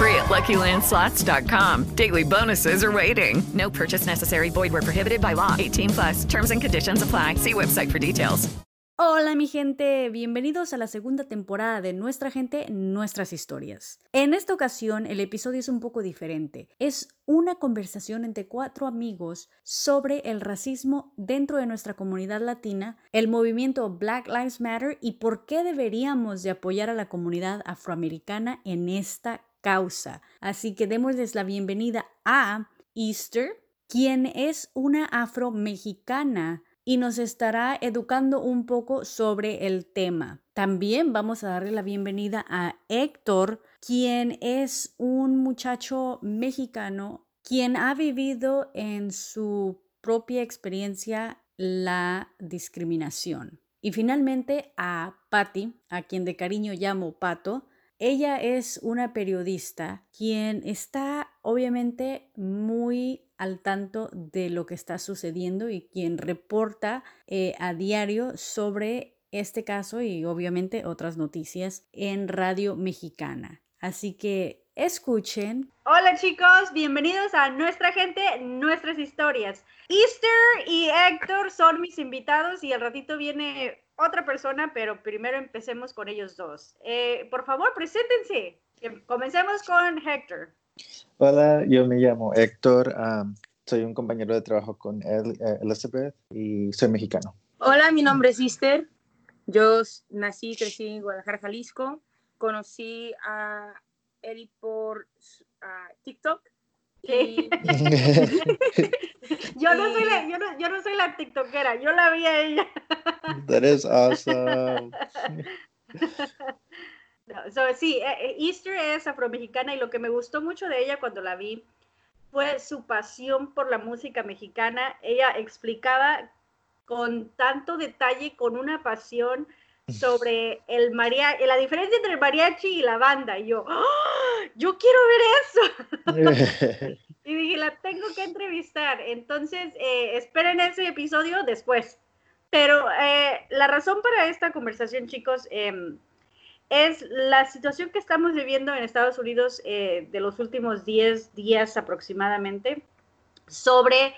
Free at LuckyLandSlots.com. Daily bonuses are waiting. No purchase necessary. Void prohibited by law. 18 plus. Terms and conditions apply. See website for details. Hola mi gente, bienvenidos a la segunda temporada de Nuestra Gente, Nuestras Historias. En esta ocasión el episodio es un poco diferente. Es una conversación entre cuatro amigos sobre el racismo dentro de nuestra comunidad latina, el movimiento Black Lives Matter y por qué deberíamos de apoyar a la comunidad afroamericana en esta causa. Así que démosles la bienvenida a Easter, quien es una afromexicana y nos estará educando un poco sobre el tema. También vamos a darle la bienvenida a Héctor, quien es un muchacho mexicano quien ha vivido en su propia experiencia la discriminación. Y finalmente a Patty, a quien de cariño llamo Pato, ella es una periodista quien está obviamente muy al tanto de lo que está sucediendo y quien reporta eh, a diario sobre este caso y obviamente otras noticias en Radio Mexicana. Así que escuchen. Hola chicos, bienvenidos a Nuestra Gente, Nuestras Historias. Easter y Héctor son mis invitados y al ratito viene otra persona, pero primero empecemos con ellos dos. Eh, por favor, preséntense. Comencemos con Héctor. Hola, yo me llamo Héctor, soy un compañero de trabajo con eh, Elizabeth y soy mexicano. Hola, mi nombre es Sister. Yo nací y crecí en Guadalajara, Jalisco. Conocí a Eli por TikTok. yo, no soy la, yo, no, yo no soy la TikTokera, yo la vi a ella. That is awesome. sí, eh, eh, Easter es afromexicana y lo que me gustó mucho de ella cuando la vi fue su pasión por la música mexicana. Ella explicaba con tanto detalle, con una pasión sobre el mariachi, la diferencia entre el mariachi y la banda. Y yo, ¡Ah! yo quiero ver eso. y dije, la tengo que entrevistar. Entonces, eh, esperen ese episodio después. Pero la razón para esta conversación, chicos, em, es la situación que estamos viviendo en Estados Unidos eh, de los últimos 10 días aproximadamente sobre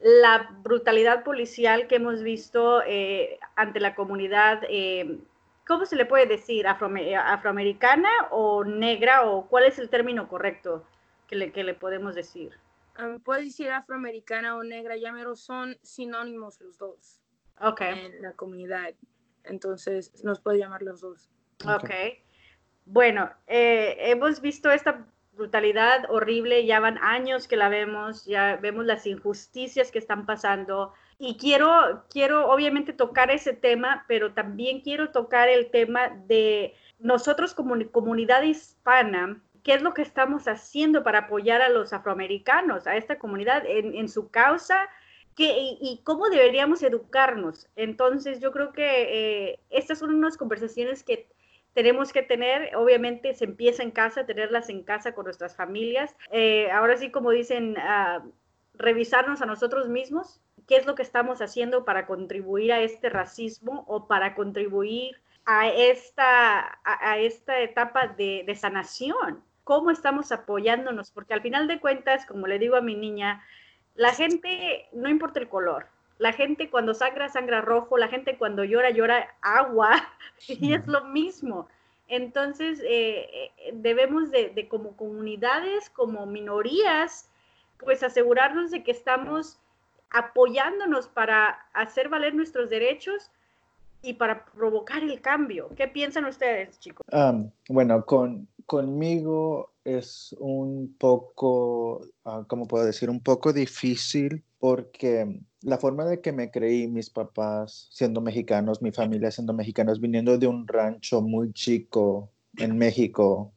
la brutalidad policial que hemos visto eh, ante la comunidad, eh, ¿cómo se le puede decir? ¿Afroamericana o negra? ¿O cuál es el término correcto que le, que le podemos decir? Um, decir afroamericana o negra, ya mero son sinónimos los dos okay. en la comunidad. Entonces, nos puede llamar los dos. Ok. Bueno, eh, hemos visto esta brutalidad horrible, ya van años que la vemos, ya vemos las injusticias que están pasando. Y quiero, quiero obviamente tocar ese tema, pero también quiero tocar el tema de nosotros como comunidad hispana, qué es lo que estamos haciendo para apoyar a los afroamericanos, a esta comunidad en, su causa y, cómo deberíamos educarnos. Entonces, yo creo que eh, estas son unas conversaciones que tenemos que tener, obviamente se empieza en casa, tenerlas en casa con nuestras familias. Eh, ahora sí, como dicen, ah, revisarnos a nosotros mismos, qué es lo que estamos haciendo para contribuir a este racismo o para contribuir a esta, a, esta etapa de, de sanación. ¿Cómo estamos apoyándonos? Porque al final de cuentas, como le digo a mi niña, la gente, no importa el color, la gente cuando sangra, sangra rojo, la gente cuando llora, llora agua, y es lo mismo. Entonces, eh, eh, debemos de, como comunidades, como minorías, pues asegurarnos de que estamos apoyándonos para hacer valer nuestros derechos y para provocar el cambio. ¿Qué piensan ustedes, chicos? Um, bueno, con, conmigo es un poco, uh, ¿cómo puedo decir? Un poco difícil porque la forma de que me creí mis papás siendo mexicanos, mi familia siendo mexicanos, viniendo de un rancho muy chico en México,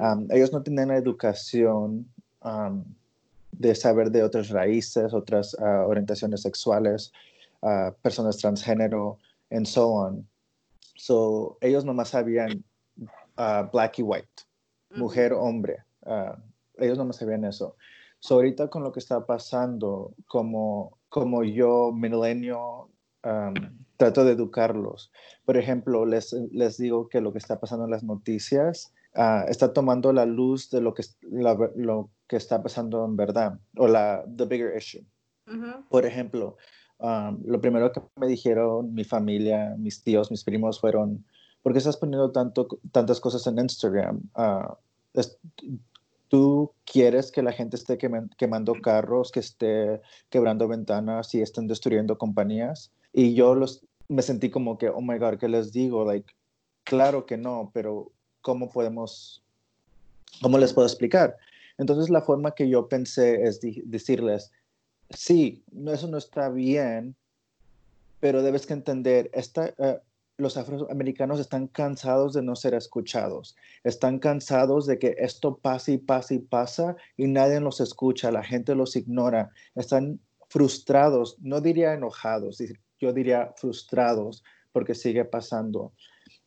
um, ellos no tenían la educación um, de saber de otras raíces, otras uh, orientaciones sexuales, uh, personas transgénero, and so on. So, ellos nomás sabían uh, black y white, mujer, hombre. Ellos nomás sabían eso. So, ahorita con lo que está pasando, como, como yo, milenio, um, trato de educarlos. Por ejemplo, les, les digo que lo que está pasando en las noticias uh, está tomando la luz de lo que, la, lo que está pasando en verdad, o la the bigger issue. Uh -huh. Por ejemplo, Um, lo primero que me dijeron mi familia, mis tíos, mis primos fueron, ¿por qué estás poniendo tanto, tantas cosas en Instagram? Uh, es, ¿Tú quieres que la gente esté quemando carros, que esté quebrando ventanas y estén destruyendo compañías? Y yo los, me sentí como que, oh my God, ¿qué les digo? Like, claro que no, pero ¿cómo podemos, cómo les puedo explicar? Entonces la forma que yo pensé es decirles, sí, eso no está bien, pero debes que entender, esta, uh, los afroamericanos están cansados de no ser escuchados, están cansados de que esto pasa y pasa y pasa y nadie los escucha, la gente los ignora, están frustrados, no diría enojados, yo diría frustrados porque sigue pasando.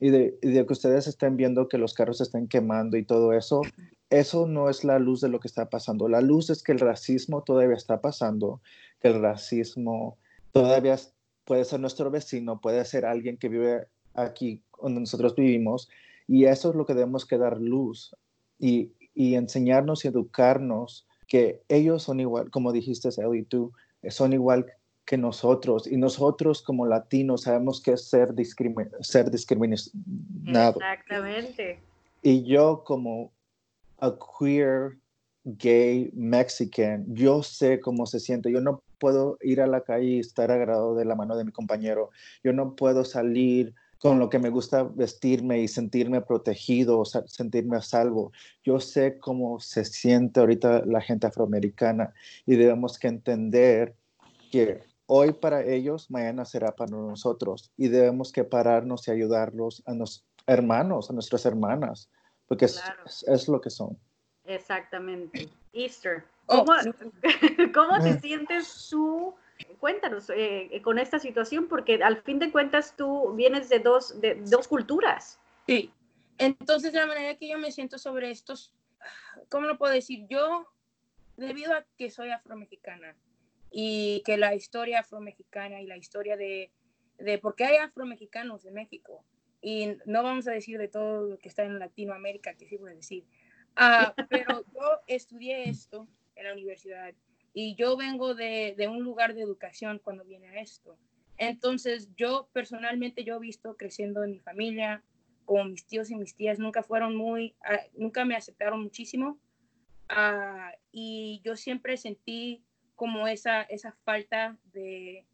Y de, que ustedes estén viendo que los carros se están quemando y todo eso, eso no es la luz de lo que está pasando. La luz es que el racismo todavía está pasando, que el racismo todavía puede ser nuestro vecino, puede ser alguien que vive aquí donde nosotros vivimos, y eso es lo que debemos que dar luz y, y enseñarnos y educarnos que ellos son igual, como dijiste, Eli, tú, son igual que nosotros, y nosotros como latinos sabemos que es ser, discrimin ser discriminado. Exactamente. Y yo como a queer gay mexican, yo sé cómo se siente. Yo no puedo ir a la calle y estar agarrado de la mano de mi compañero. Yo no puedo salir con lo que me gusta vestirme y sentirme protegido, sentirme a salvo. Yo sé cómo se siente ahorita la gente afroamericana y debemos que entender que hoy para ellos, mañana será para nosotros y debemos que pararnos y ayudarlos a los hermanos, a nuestras hermanas porque claro. es, es, lo que son. Exactamente. Easter. ¿Cómo, oh. ¿cómo te sientes tú? Cuéntanos eh, con esta situación, porque al fin de cuentas tú vienes de dos, de dos culturas. Sí. Entonces, la manera que yo me siento sobre estos, ¿cómo lo puedo decir? Yo, debido a que soy afromexicana y que la historia afromexicana y la historia de, de por qué hay afromexicanos en México, y no vamos a decir de todo lo que está en Latinoamérica, que sí voy a decir, uh, pero yo estudié esto en la universidad y yo vengo de, de, un lugar de educación cuando viene a esto. Entonces, yo personalmente, yo he visto creciendo en mi familia, como mis tíos y mis tías, nunca fueron muy, uh, nunca me aceptaron muchísimo. Uh, y yo siempre sentí como esa, esa falta de,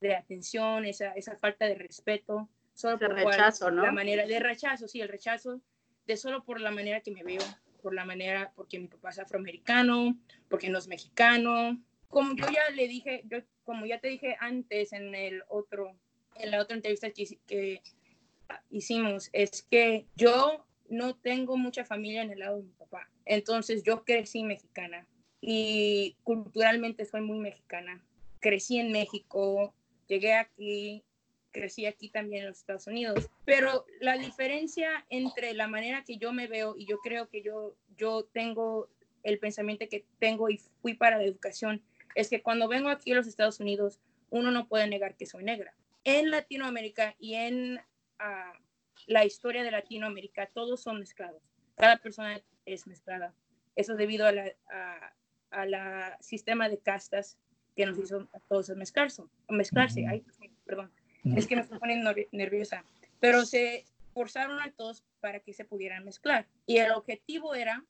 de atención, esa, esa falta de respeto solo por rechazo, ¿no? La manera de rechazo, sí, el rechazo de solo por la manera que me veo, por la manera, porque mi papá es afroamericano, porque no es mexicano. Como yo ya le dije, yo, como ya te dije antes en el otro, en la otra entrevista que, que hicimos, es que yo no tengo mucha familia en el lado de mi papá. Entonces yo crecí mexicana y culturalmente soy muy mexicana. Crecí en México, llegué aquí crecí aquí también en los Estados Unidos, pero la diferencia entre la manera que yo me veo y yo creo que yo, yo tengo el pensamiento que tengo y fui para la educación es que cuando vengo aquí a los Estados Unidos, uno no puede negar que soy negra. En Latinoamérica y en uh, la historia de Latinoamérica, todos son mezclados. Cada persona es mezclada. Eso debido a la, a, a la sistema de castas que nos hizo a todos mezclarse. mezclarse. Ay, perdón es que me poniendo nerviosa, pero se forzaron a todos para que se pudieran mezclar. Y el objetivo era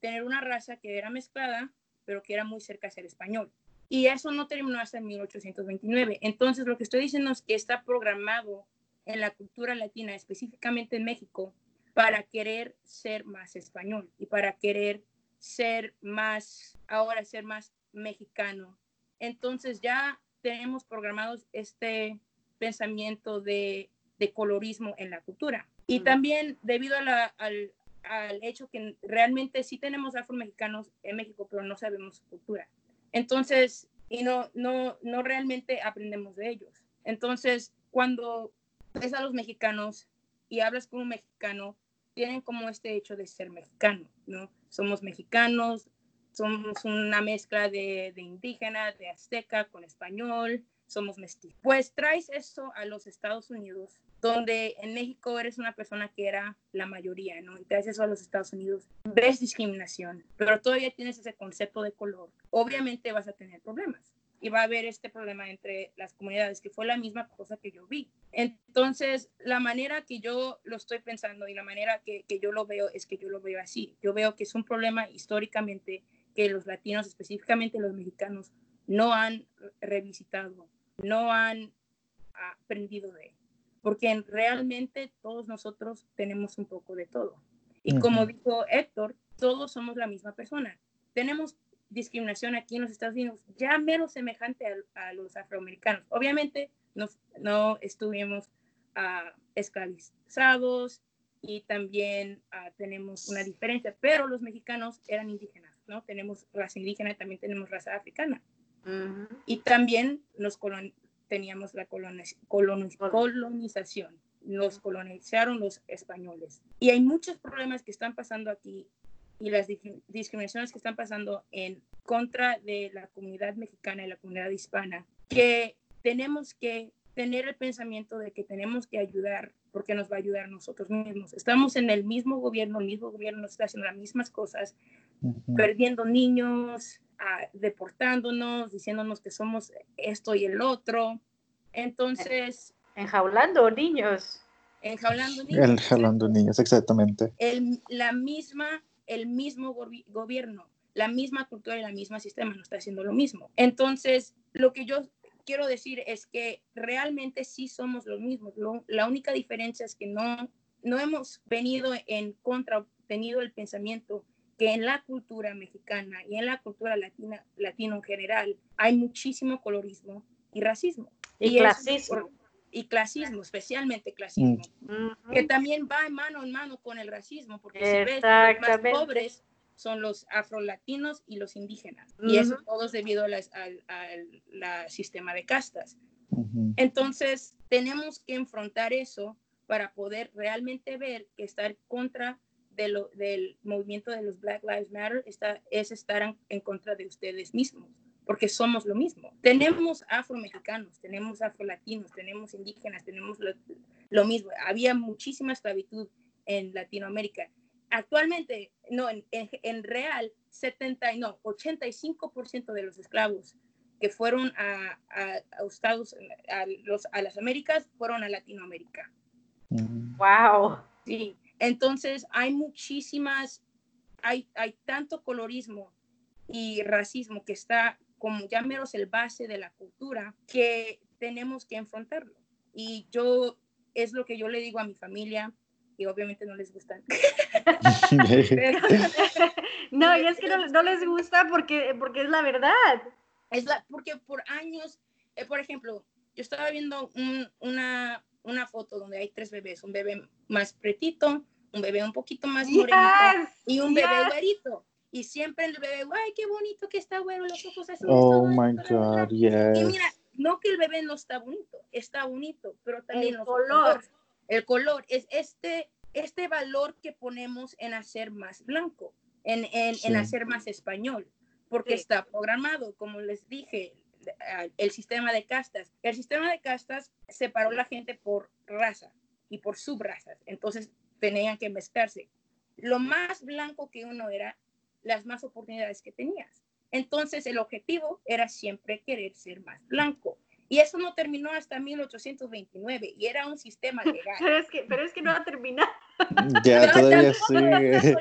tener una raza que era mezclada, pero que era muy cerca hacia el español. Y eso no terminó hasta en 1829. Entonces, lo que estoy diciendo es que está programado en la cultura latina, específicamente en México, para querer ser más español y para querer ser más, ahora ser más mexicano. Entonces ya tenemos programados este pensamiento de, de colorismo en la cultura. Y también debido a la, al, al hecho que realmente sí tenemos afromexicanos en México, pero no sabemos su cultura. Entonces, y no, no, no realmente aprendemos de ellos. Entonces, cuando ves a los mexicanos y hablas con un mexicano, tienen como este hecho de ser mexicano, ¿no? Somos mexicanos, somos una mezcla de, de indígena, de azteca con español, somos mestizos. Pues traes eso a los Estados Unidos donde en México eres una persona que era la mayoría, ¿no? Y traes eso a los Estados Unidos, ves discriminación, pero todavía tienes ese concepto de color, obviamente vas a tener problemas. Y va a haber este problema entre las comunidades, que fue la misma cosa que yo vi. Entonces, la manera que yo lo estoy pensando y la manera que, que yo lo veo es que yo lo veo así. Yo veo que es un problema históricamente que los latinos, específicamente los mexicanos, no han revisitado, no han aprendido de porque realmente todos nosotros tenemos un poco de todo. Y como dijo Héctor, todos somos la misma persona. Tenemos discriminación aquí en los Estados Unidos ya menos semejante a, los afroamericanos. Obviamente no, no estuvimos uh, esclavizados y también uh, tenemos una diferencia, pero los mexicanos eran indígenas, ¿no? Tenemos raza indígena y también tenemos raza africana. Y también nos colon teníamos la colonización. Nos colonizaron los españoles. Y hay muchos problemas que están pasando aquí y las discriminaciones que están pasando en contra de la comunidad mexicana y la comunidad hispana, que tenemos que tener el pensamiento de que tenemos que ayudar porque nos va a ayudar nosotros mismos. Estamos en el mismo gobierno, el mismo gobierno nos está haciendo las mismas cosas, perdiendo niños, deportándonos, diciéndonos que somos esto y el otro. Entonces... Enjaulando niños. Enjaulando niños. Enjaulando niños, exactamente. El, la misma, el mismo gobierno, la misma cultura y la misma sistema no está haciendo lo mismo. Entonces, lo que yo quiero decir es que realmente sí somos los mismos. la única diferencia es que no, no hemos venido en contra, tenido el pensamiento que en la cultura mexicana y en la cultura latina, latino en general hay muchísimo colorismo y racismo. Y, clasismo. y clasismo, especialmente clasismo, que también va mano en mano con el racismo, porque si ves, los más pobres son los afrolatinos y los indígenas, y eso todo es debido al sistema de castas. Entonces, tenemos que enfrentar eso para poder realmente ver que estar contra de lo, del movimiento de los Black Lives Matter está, es estar en, contra de ustedes mismos, porque somos lo mismo. Tenemos afromexicanos, tenemos afrolatinos, tenemos indígenas, tenemos lo, mismo. Había muchísima esclavitud en Latinoamérica. Actualmente, no, en, en, real, 70, no, 85% de los esclavos que fueron a, a, a Estados, a, los, a las Américas, fueron a Latinoamérica. Wow. Sí, entonces, hay muchísimas, hay, hay tanto colorismo y racismo que está como ya menos el base de la cultura que tenemos que enfrentarlo. Y yo, es lo que yo le digo a mi familia, y obviamente no les gusta. no, y es que no, les gusta porque, porque es la verdad. Es la, porque por años, eh, por ejemplo, yo estaba viendo una, una foto donde hay tres bebés, un bebé más pretito, un bebé un poquito más morenito y un bebé güerito. Y siempre el bebé, ay, qué bonito que está güero, los ojos así. Oh my God, yes. Y mira, no que el bebé no está bonito, está bonito, pero también el color. El color es este, este valor que ponemos en hacer más blanco, en, en, en hacer más español, porque está programado, como les dije, el sistema de castas. El sistema de castas separó la gente por raza y por subrazas. Entonces tenían que mezclarse. Lo más blanco que uno era, las más oportunidades que tenías. Entonces el objetivo era siempre querer ser más blanco. Y eso no terminó hasta 1829 y era un sistema legal. pero, es que, pero es que no ha terminado. Ya, todavía sigue.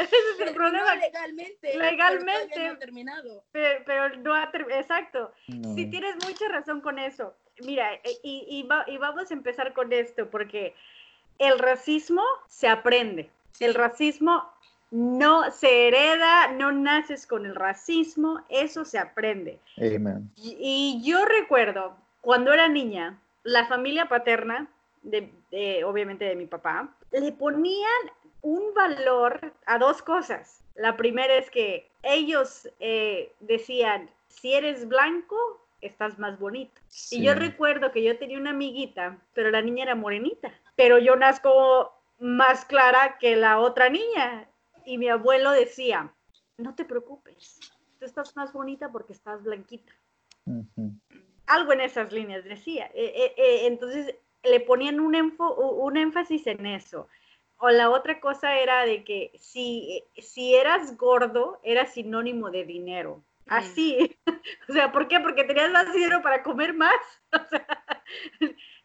Ese es el problema. legalmente. Legalmente. Pero no ha terminado. Pero, no ha terminado. Exacto. Sí, tienes mucha razón con eso. mira, eh, y, y, y, vamos a empezar con esto, porque el racismo se aprende. El racismo no se hereda, no naces con el racismo, eso se aprende. Amen. Y, y yo recuerdo, cuando era niña, la familia paterna, de, de, obviamente de mi papá, le ponían un valor a dos cosas. La primera es que ellos eh, decían, si eres blanco, estás más bonito. Sí. Y yo recuerdo que yo tenía una amiguita, pero la niña era morenita, pero yo nazco más clara que la otra niña. Y mi abuelo decía, no te preocupes, tú estás más bonita porque estás blanquita. Uh -huh. Algo en esas líneas decía. Eh, eh, eh, entonces le ponían un, un énfasis en eso. O la otra cosa era de que si, si eras gordo, era sinónimo de dinero. Así. O sea, ¿por qué? Porque tenías más dinero para comer más. O sea,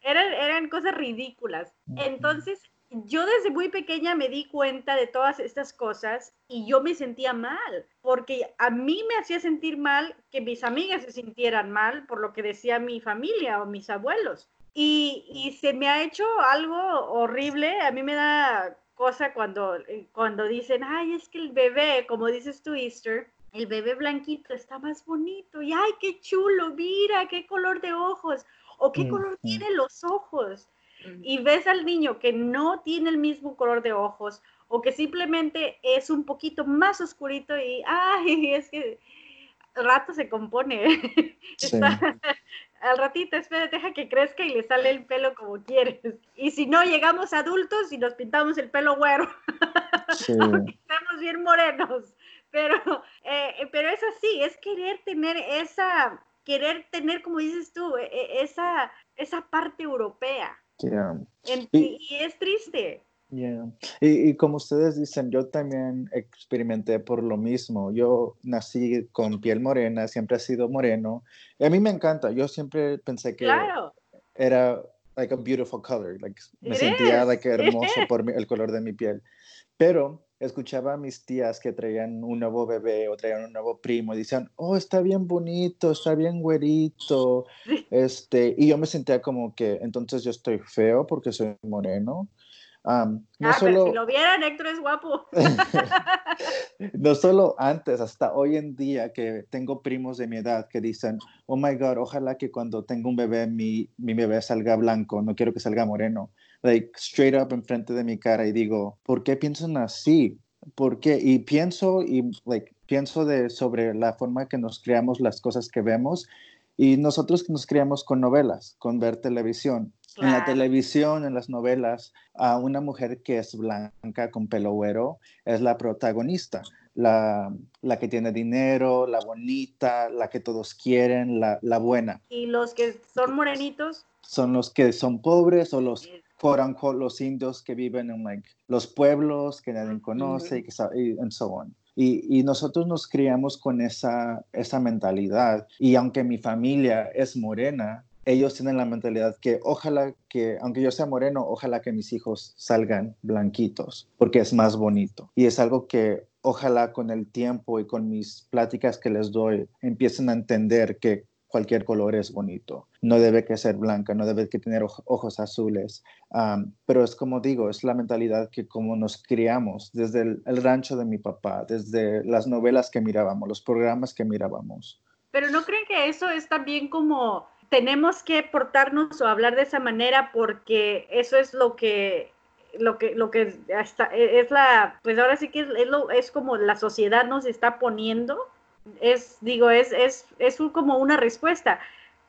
eran, eran cosas ridículas. Entonces, yo desde muy pequeña me di cuenta de todas estas cosas y yo me sentía mal, porque a mí me hacía sentir mal que mis amigas se sintieran mal por lo que decía mi familia o mis abuelos. Y, y, se me ha hecho algo horrible. A mí me da cosa cuando, cuando dicen, ay, es que el bebé, como dices tú, Easter, el bebé blanquito está más bonito. Y ay, qué chulo, mira, qué color de ojos. O qué mm, color mm. tiene los ojos. Mm. Y ves al niño que no tiene el mismo color de ojos o que simplemente es un poquito más oscurito y, ay, es que rato se compone. Sí. Está, al ratito, espera, deja que crezca y le sale el pelo como quieres. Y si no, llegamos adultos y nos pintamos el pelo güero. Sí. Aunque estamos bien morenos. Pero, eh, pero es así, es querer tener esa, querer tener, como dices tú, e, esa, esa parte europea. Yeah. En, y, y, es triste. Yeah. Y, y, como ustedes dicen, yo también experimenté por lo mismo. Yo nací con piel morena, siempre he sido moreno. Y a mí me encanta. Yo siempre pensé que claro. era like a beautiful color. Like, me It sentía is. like hermoso por mi, el color de mi piel. Pero escuchaba a mis tías que traían un nuevo bebé o traían un nuevo primo y decían, oh, está bien bonito, está bien güerito. Este, y yo me sentía como que entonces yo estoy feo porque soy moreno. Um, no ah, solo... pero si lo vieran, Héctor es guapo. no solo antes, hasta hoy en día que tengo primos de mi edad que dicen, oh my God, ojalá que cuando tenga un bebé, mi, mi bebé salga blanco, no quiero que salga moreno. Like, straight up enfrente de mi cara y digo, ¿por qué piensan así? ¿Por qué? Y pienso, y, like, pienso de, sobre la forma que nos creamos las cosas que vemos y nosotros nos criamos con novelas, con ver televisión. Claro. En la televisión, en las novelas, a una mujer que es blanca con pelo güero es la protagonista, la, la, que tiene dinero, la bonita, la que todos quieren, la, la, buena. ¿Y los que son morenitos? Son los que son pobres o los, unquote, los indios que viven en like, los pueblos que nadie conoce y, que, y and so on. Y, y, nosotros nos criamos con esa, esa mentalidad. Y aunque mi familia es morena, ellos tienen la mentalidad que ojalá que, aunque yo sea moreno, ojalá que mis hijos salgan blanquitos, porque es más bonito. Y es algo que ojalá con el tiempo y con mis pláticas que les doy empiecen a entender que cualquier color es bonito. No debe que ser blanca, no debe que tener ojos azules. Um, pero es como digo, es la mentalidad que como nos criamos desde el, el rancho de mi papá, desde las novelas que mirábamos, los programas que mirábamos. Pero no creen que eso es también como tenemos que portarnos o hablar de esa manera porque eso es lo que lo que lo que hasta es la pues ahora sí que es, es, lo, es como la sociedad nos está poniendo es digo es es es un, como una respuesta.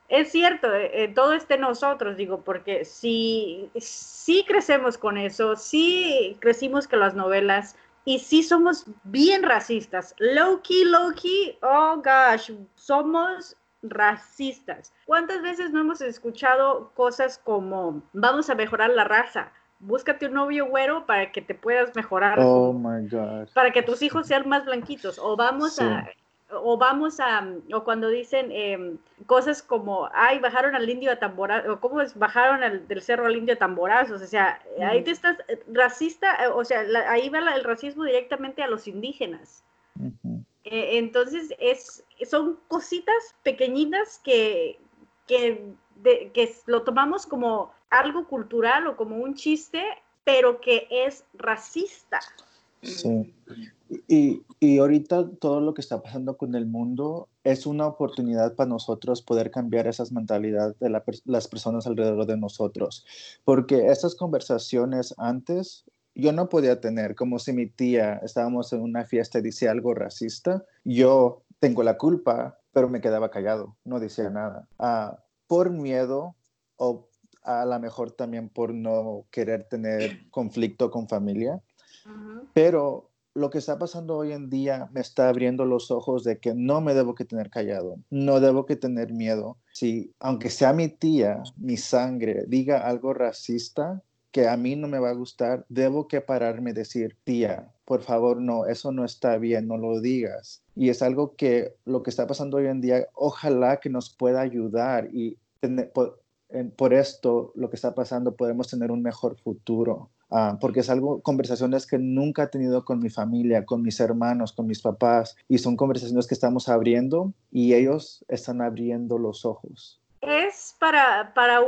Es cierto eh, todo está en nosotros digo porque si si crecemos con eso si crecimos con las novelas y sí somos bien racistas. Low key low key oh gosh somos racistas. ¿Cuántas veces no hemos escuchado cosas como vamos a mejorar la raza? Búscate un novio güero para que te puedas mejorar. Oh my God. Para que tus hijos sean más blanquitos. O vamos sí. a. O vamos a. O cuando dicen eh, cosas como. Ay, bajaron al indio a tamborazos. O cómo es, bajaron al, del cerro al indio a tamborazos. O sea, mm. ahí te estás. Racista. O sea, la, ahí va la, el racismo directamente a los indígenas. Mm -hmm. Eh, entonces, es, son cositas pequeñitas que, que de, que lo tomamos como algo cultural o como un chiste, pero que es racista. Sí. Y, y, ahorita todo lo que está pasando con el mundo es una oportunidad para nosotros poder cambiar esas mentalidades de las personas alrededor de nosotros. Porque esas conversaciones antes yo no podía tener, como si mi tía estábamos en una fiesta y decía algo racista, yo tengo la culpa, pero me quedaba callado, no decía nada. Ah, por miedo o a lo mejor también por no querer tener conflicto con familia. Pero lo que está pasando hoy en día me está abriendo los ojos de que no me debo que tener callado, no debo que tener miedo. Si, aunque sea mi tía, mi sangre, diga algo racista que a mí no me va a gustar, debo que pararme decir, tía, por favor, no, eso no está bien, no lo digas. Y es algo que lo que está pasando hoy en día, ojalá que nos pueda ayudar y por, por esto, lo que está pasando, podemos tener un mejor futuro. Ah, porque es algo, conversaciones que nunca he tenido con mi familia, con mis hermanos, con mis papás, y son conversaciones que estamos abriendo y ellos están abriendo los ojos. Es para, para,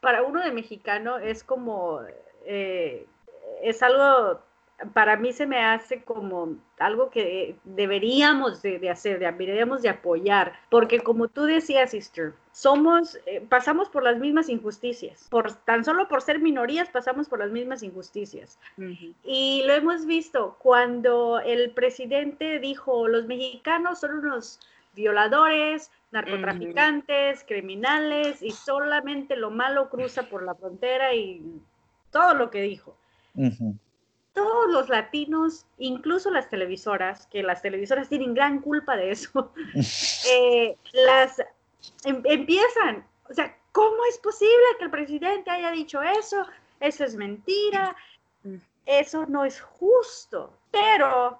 para uno de mexicano, es como, eh, es algo para mí se me hace como algo que deberíamos de, hacer, deberíamos de apoyar, porque como tú decías, sister, somos, eh, pasamos por las mismas injusticias, por tan solo por ser minorías pasamos por las mismas injusticias. Y lo hemos visto cuando el presidente dijo, los mexicanos son unos violadores, narcotraficantes, criminales, y solamente lo malo cruza por la frontera y todo lo que dijo todos los latinos, incluso las televisoras, que las televisoras tienen gran culpa de eso, eh, las em, empiezan, o sea, ¿cómo es posible que el presidente haya dicho eso? Eso es mentira, eso no es justo. Pero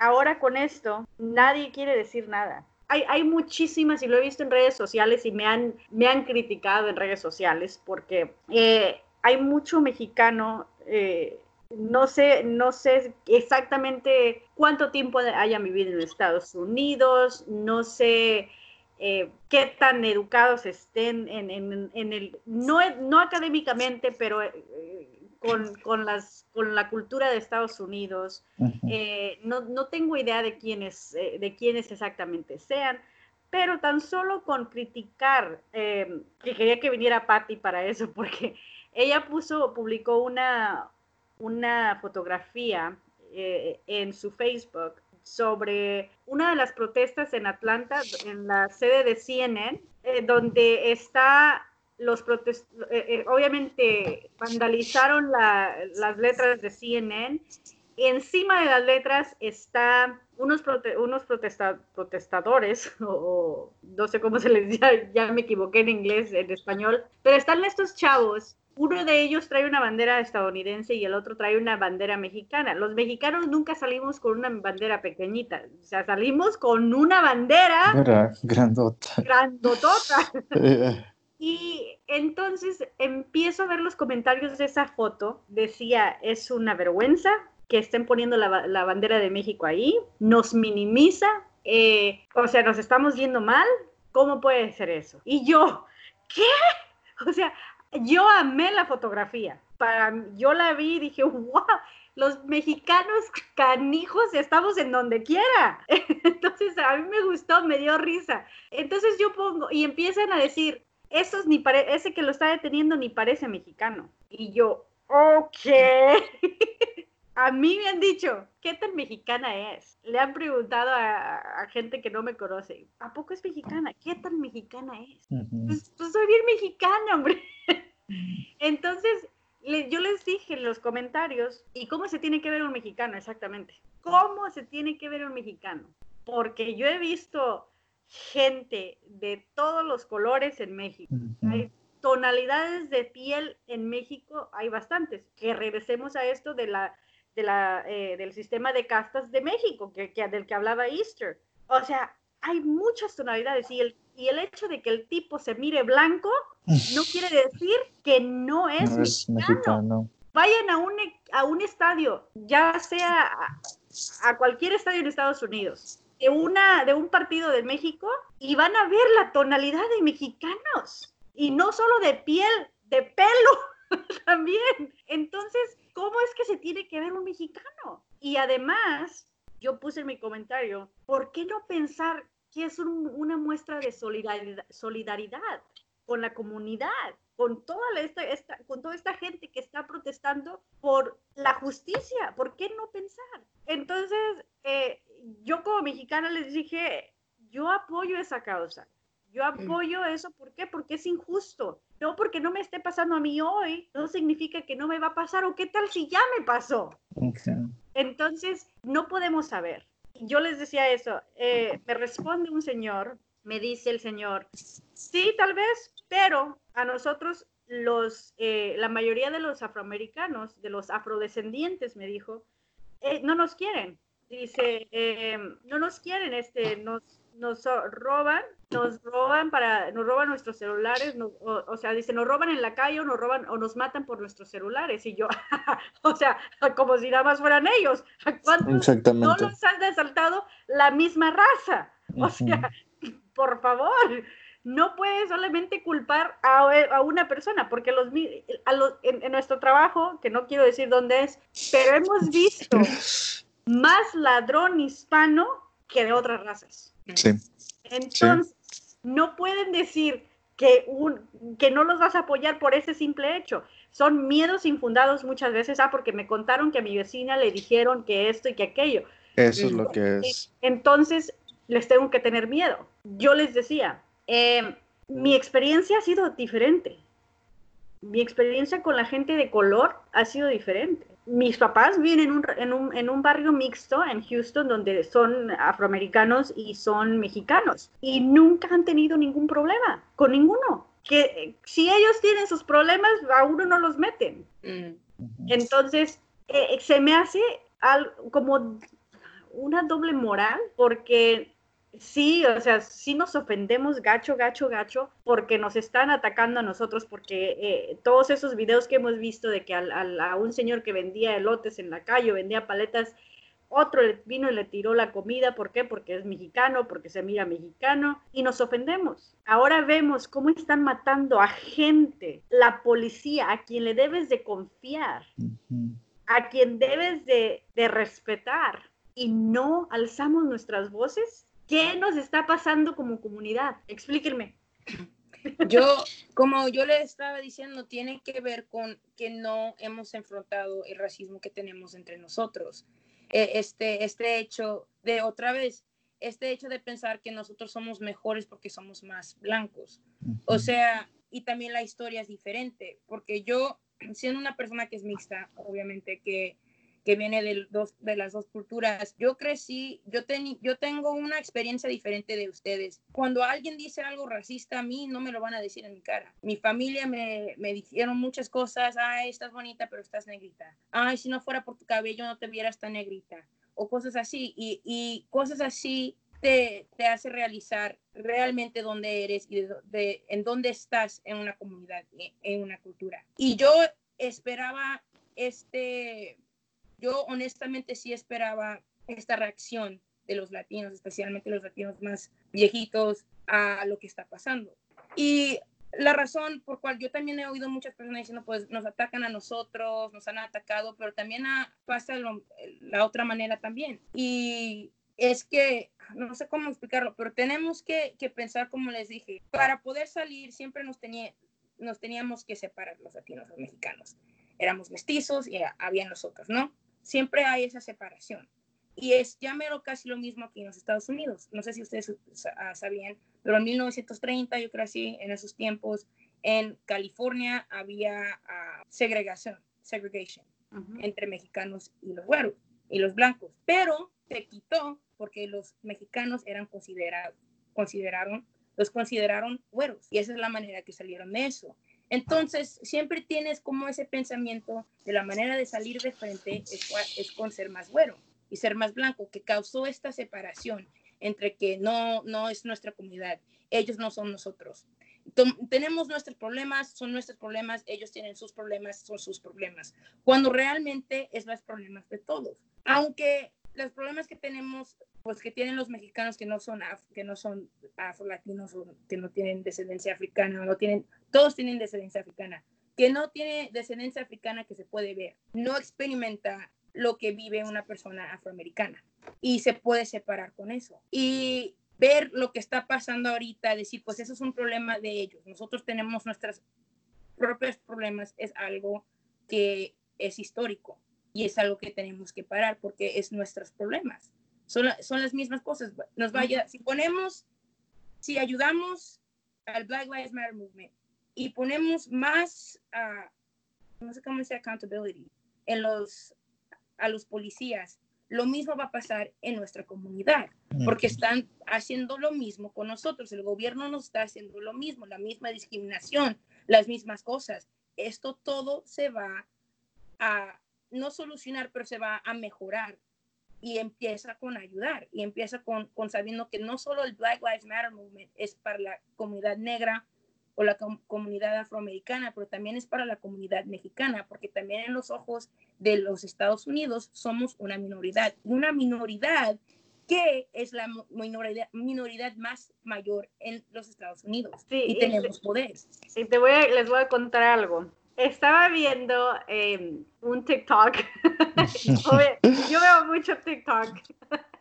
ahora con esto, nadie quiere decir nada. Hay, hay, muchísimas, y lo he visto en redes sociales y me han, me han criticado en redes sociales porque eh, hay mucho mexicano eh, no sé, no sé exactamente cuánto tiempo hayan vivido en Estados Unidos, no sé eh, qué tan educados estén en, el, no, no académicamente, pero eh, con, las, con la cultura de Estados Unidos. Eh, no, tengo idea de quiénes, de quiénes exactamente sean, pero tan solo con criticar, que quería que viniera Patty para eso, porque ella puso, publicó una, una fotografía eh, en su Facebook sobre una de las protestas en Atlanta, en la sede de CNN, eh, donde está los protestos, eh, obviamente vandalizaron las letras de CNN. Encima de las letras está unos, unos protestadores, o, no sé cómo se les dice, ya me equivoqué en inglés, en español, pero están estos chavos uno de ellos trae una bandera estadounidense y el otro trae una bandera mexicana. Los mexicanos nunca salimos con una bandera pequeñita, o sea, salimos con una bandera grandota. Grandotota. y entonces empiezo a ver los comentarios de esa foto. Decía, es una vergüenza que estén poniendo la, bandera de México ahí, nos minimiza, eh, o sea, nos estamos viendo mal. ¿Cómo puede ser eso? Y yo, ¿qué? O sea, yo amé la fotografía. Para, yo la vi y dije, wow, los mexicanos canijos estamos en donde quiera. Entonces a mí me gustó, me dio risa. Entonces yo pongo y empiezan a decir, Esos ni ese que lo está deteniendo ni parece mexicano. Y yo, ok. A mí me han dicho, ¿qué tan mexicana es? Le han preguntado a, gente que no me conoce, ¿a poco es mexicana? ¿Qué tan mexicana es? pues, pues, soy bien mexicana, hombre. Entonces, yo les dije en los comentarios, ¿y cómo se tiene que ver un mexicano exactamente? ¿Cómo se tiene que ver un mexicano? Porque yo he visto gente de todos los colores en México. Hay tonalidades de piel en México, hay bastantes. Que regresemos a esto de la de la, eh, del sistema de castas de México, que, del que hablaba Easter. O sea, hay muchas tonalidades y el, y el hecho de que el tipo se mire blanco no quiere decir que no es, mexicano. Vayan a un, a un estadio, ya sea a, cualquier estadio en Estados Unidos, de, una, de un partido de México y van a ver la tonalidad de mexicanos. Y no solo de piel, de pelo también. Entonces, ¿cómo es que se tiene que ver un mexicano? Y además, yo puse en mi comentario, ¿por qué no pensar que es una muestra de solidaridad, solidaridad con la comunidad? con toda, esta, esta, con toda esta gente que está protestando por la justicia. ¿Por qué no pensar? Entonces, eh, yo como mexicana les dije, yo apoyo esa causa. Yo mm. apoyo eso, ¿por qué? Porque es injusto. No porque no me esté pasando a mí hoy, no significa que no me va a pasar o qué tal si ya me pasó. Entonces, no podemos saber. Yo les decía eso, eh, me responde un señor, me dice el señor, sí, tal vez, pero a nosotros los, eh, la mayoría de los afroamericanos, de los afrodescendientes, me dijo, eh, no nos quieren. Dice, eh, no nos quieren, este, nos, nos roban, nos roban para, nos roban nuestros celulares, o, sea, dice, nos roban en la calle o nos roban o nos matan por nuestros celulares. Y yo, o sea, como si nada más fueran ellos. ¿Cuántos no los han asaltado la misma raza? O sea, por favor no puedes solamente culpar a, una persona, porque los, en, nuestro trabajo, que no quiero decir dónde es, pero hemos visto más ladrón hispano que de otras razas. Sí. Entonces, no pueden decir que, un, que no los vas a apoyar por ese simple hecho. Son miedos infundados muchas veces, ah, porque me contaron que a mi vecina le dijeron que esto y que aquello. Eso es lo que es. Entonces, les tengo que tener miedo. Yo les decía, eh, mi experiencia ha sido diferente. Mi experiencia con la gente de color ha sido diferente. Mis papás viven en un, en un, en un barrio mixto en Houston donde son afroamericanos y son mexicanos y nunca han tenido ningún problema con ninguno. Que si ellos tienen sus problemas, a uno no los meten. Mm. Entonces, eh, se me hace como una doble moral porque sí, o sea, sí nos ofendemos gacho, gacho, gacho, porque nos están atacando a nosotros, porque eh, todos esos videos que hemos visto de que a un señor que vendía elotes en la calle o vendía paletas, otro vino y le tiró la comida, ¿por qué? Porque es mexicano, porque se mira mexicano, y nos ofendemos. Ahora vemos cómo están matando a gente, la policía, a quien le debes de confiar, a quien debes de, de respetar, y no alzamos nuestras voces ¿Qué nos está pasando como comunidad? Explíquenme. Yo, como yo le estaba diciendo, tiene que ver con que no hemos enfrentado el racismo que tenemos entre nosotros. E, este, este hecho de otra vez, este hecho de pensar que nosotros somos mejores porque somos más blancos. O sea, y también la historia es diferente, porque yo, siendo una persona que es mixta, obviamente que que viene de, dos, de las dos culturas. Yo crecí, yo, yo tengo una experiencia diferente de ustedes. Cuando alguien dice algo racista a mí, no me lo van a decir en mi cara. Mi familia me, me dijeron muchas cosas, ay, estás bonita, pero estás negrita. Ay, si no fuera por tu cabello, no te vieras tan negrita. O cosas así. Y, y cosas así te, te, hace realizar realmente dónde eres y de, en dónde estás en una comunidad, en una cultura. Y yo esperaba este yo honestamente sí esperaba esta reacción de los latinos, especialmente los latinos más viejitos, a lo que está pasando. Y la razón por cual yo también he oído muchas personas diciendo, pues nos atacan a nosotros, nos han atacado, pero también pasa la otra manera también. Y es que, no sé cómo explicarlo, pero tenemos que, que pensar, como les dije, para poder salir siempre nos, nos teníamos que separar los latinos, los mexicanos. Éramos mestizos y había nosotros, ¿no? Siempre hay esa separación. Y es ya mero casi lo mismo aquí en los Estados Unidos. No sé si ustedes ah, sabían, pero en 1930, yo creo así, en esos tiempos, en California había uh, segregación, segregation entre mexicanos y los güeros y los blancos. Pero se quitó porque los mexicanos eran considerados, consideraron, los consideraron güeros. Y esa es la manera que salieron de eso. Entonces, siempre tienes como ese pensamiento de la manera de salir de frente es, con ser más güero y ser más blanco, que causó esta separación entre que no, no es nuestra comunidad, ellos no son nosotros. tenemos nuestros problemas, son nuestros problemas, ellos tienen sus problemas, son sus problemas, cuando realmente es los problemas de todos. Aunque los problemas que tenemos, pues que tienen los mexicanos que no son af, que no son afro-latinos que no tienen descendencia africana, no tienen, todos tienen descendencia africana, que no tiene descendencia africana que se puede ver, no experimenta lo que vive una persona afroamericana y se puede separar con eso. Y ver lo que está pasando ahorita, decir, pues eso es un problema de ellos, nosotros tenemos nuestros propios problemas, es algo que es histórico y es algo que tenemos que parar porque es nuestros problemas. Son, son las mismas cosas. Nos vaya, si ponemos, si ayudamos al Black Lives Matter Movement y ponemos más, no sé cómo dice accountability, en los, a los policías, lo mismo va a pasar en nuestra comunidad, porque están haciendo lo mismo con nosotros. El gobierno nos está haciendo lo mismo, la misma discriminación, las mismas cosas. Esto todo se va a no solucionar, pero se va a mejorar. Y empieza con ayudar, y empieza con, con sabiendo que no solo el Black Lives Matter Movement es para la comunidad negra o la comunidad afroamericana, pero también es para la comunidad mexicana, porque también en los ojos de los Estados Unidos somos una minoridad, una minoridad que es la minoridad, minoridad más mayor en los Estados Unidos y, tenemos poder. Y te voy les voy a contar algo estaba viendo em, un TikTok. yo veo mucho TikTok.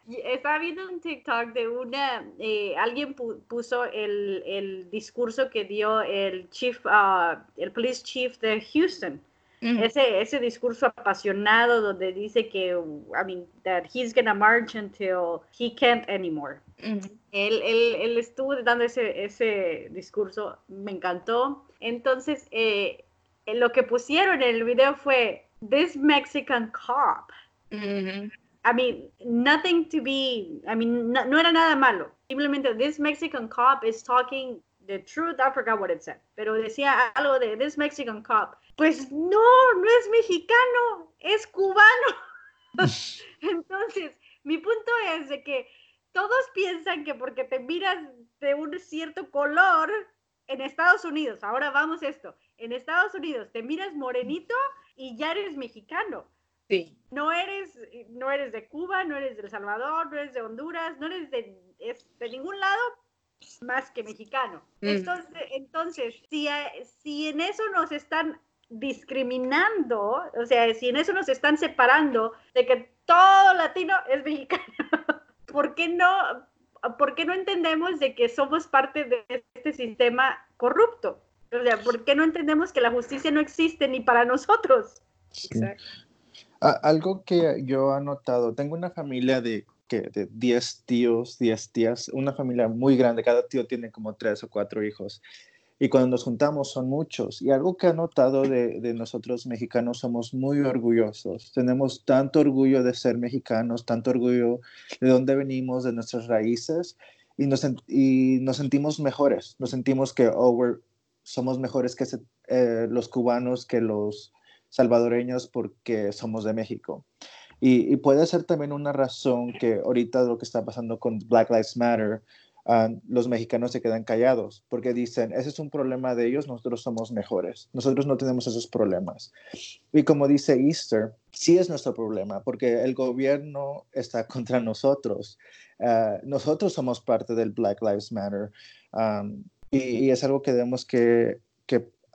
estaba viendo un TikTok de una, eh, alguien puso el, el, discurso que dio el chief, ah, el police chief de Houston. Ese, ese discurso apasionado donde dice que, I mean, that he's gonna march until he can't anymore. él, él, él, estuvo dando ese, ese discurso, me encantó. Entonces, eh, lo que pusieron en el video fue this Mexican cop. I mean, nothing to be, I mean, no, era nada malo. Simplemente this Mexican cop is talking the truth. I forgot what it said, pero decía algo de this Mexican cop. Pues no, no es mexicano, es cubano. Entonces, mi punto es de que todos piensan que porque te miras de un cierto color en Estados Unidos, ahora vamos esto, en Estados Unidos te miras morenito y ya eres mexicano. Sí. No eres, no eres de Cuba, no eres de El Salvador, no eres de Honduras, no eres de, de ningún lado más que mexicano. Mm. Entonces, entonces si, si en eso nos están discriminando, o sea, si en eso nos están separando de que todo latino es mexicano, ¿por qué no, por qué no entendemos de que somos parte de este sistema corrupto? O sea, ¿por qué no entendemos que la justicia no existe ni para nosotros? Exacto. algo que yo he notado, tengo una familia de, que, de 10 tíos, 10 tías, una familia muy grande, cada tío tiene como tres o cuatro hijos. Y cuando nos juntamos son muchos. Y algo que he notado de, de, nosotros mexicanos, somos muy orgullosos. Tenemos tanto orgullo de ser mexicanos, tanto orgullo de dónde venimos, de nuestras raíces. Y nos, y nos sentimos mejores. Nos sentimos que, oh, we're, somos mejores que eh, los cubanos, que los salvadoreños porque somos de México. Y, puede ser también una razón que ahorita lo que está pasando con Black Lives Matter, ah, los mexicanos se quedan callados porque dicen, ese es un problema de ellos, nosotros somos mejores, nosotros no tenemos esos problemas. Y como dice Easter, sí es nuestro problema porque el gobierno está contra nosotros. Ah, nosotros somos parte del Black Lives Matter. Y, es algo que debemos que,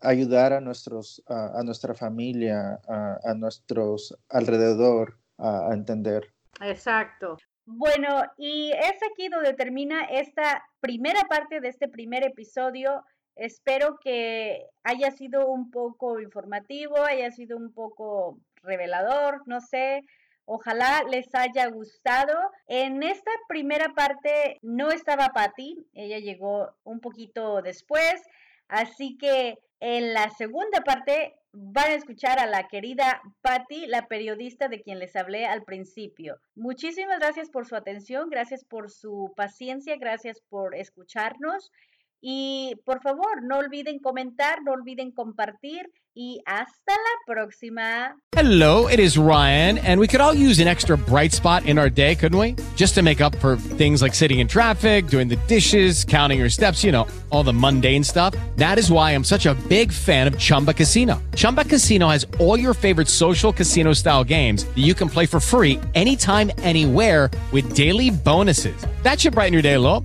ayudar a, nuestros, a, nuestra familia, a, nuestros alrededor a, entender. Exacto. Bueno, y es aquí donde termina esta primera parte de este primer episodio. Espero que haya sido un poco informativo, haya sido un poco revelador, no sé, Ojalá les haya gustado. En esta primera parte no estaba Patty, ella llegó un poquito después, así que en la segunda parte van a escuchar a la querida Patty, la periodista de quien les hablé al principio. Muchísimas gracias por su atención, gracias por su paciencia, gracias por escucharnos Y por favor, no olviden comentar, no olviden compartir y hasta la próxima. Hello, it is Ryan, and we could all use an extra bright spot in our day, couldn't we? Just to make up for things like sitting in traffic, doing the dishes, counting your steps, you know, all the mundane stuff. That is why I'm such a big fan of Chumba Casino. Chumba Casino has all your favorite social casino style games that you can play for free anytime, anywhere with daily bonuses. That should brighten your day a little.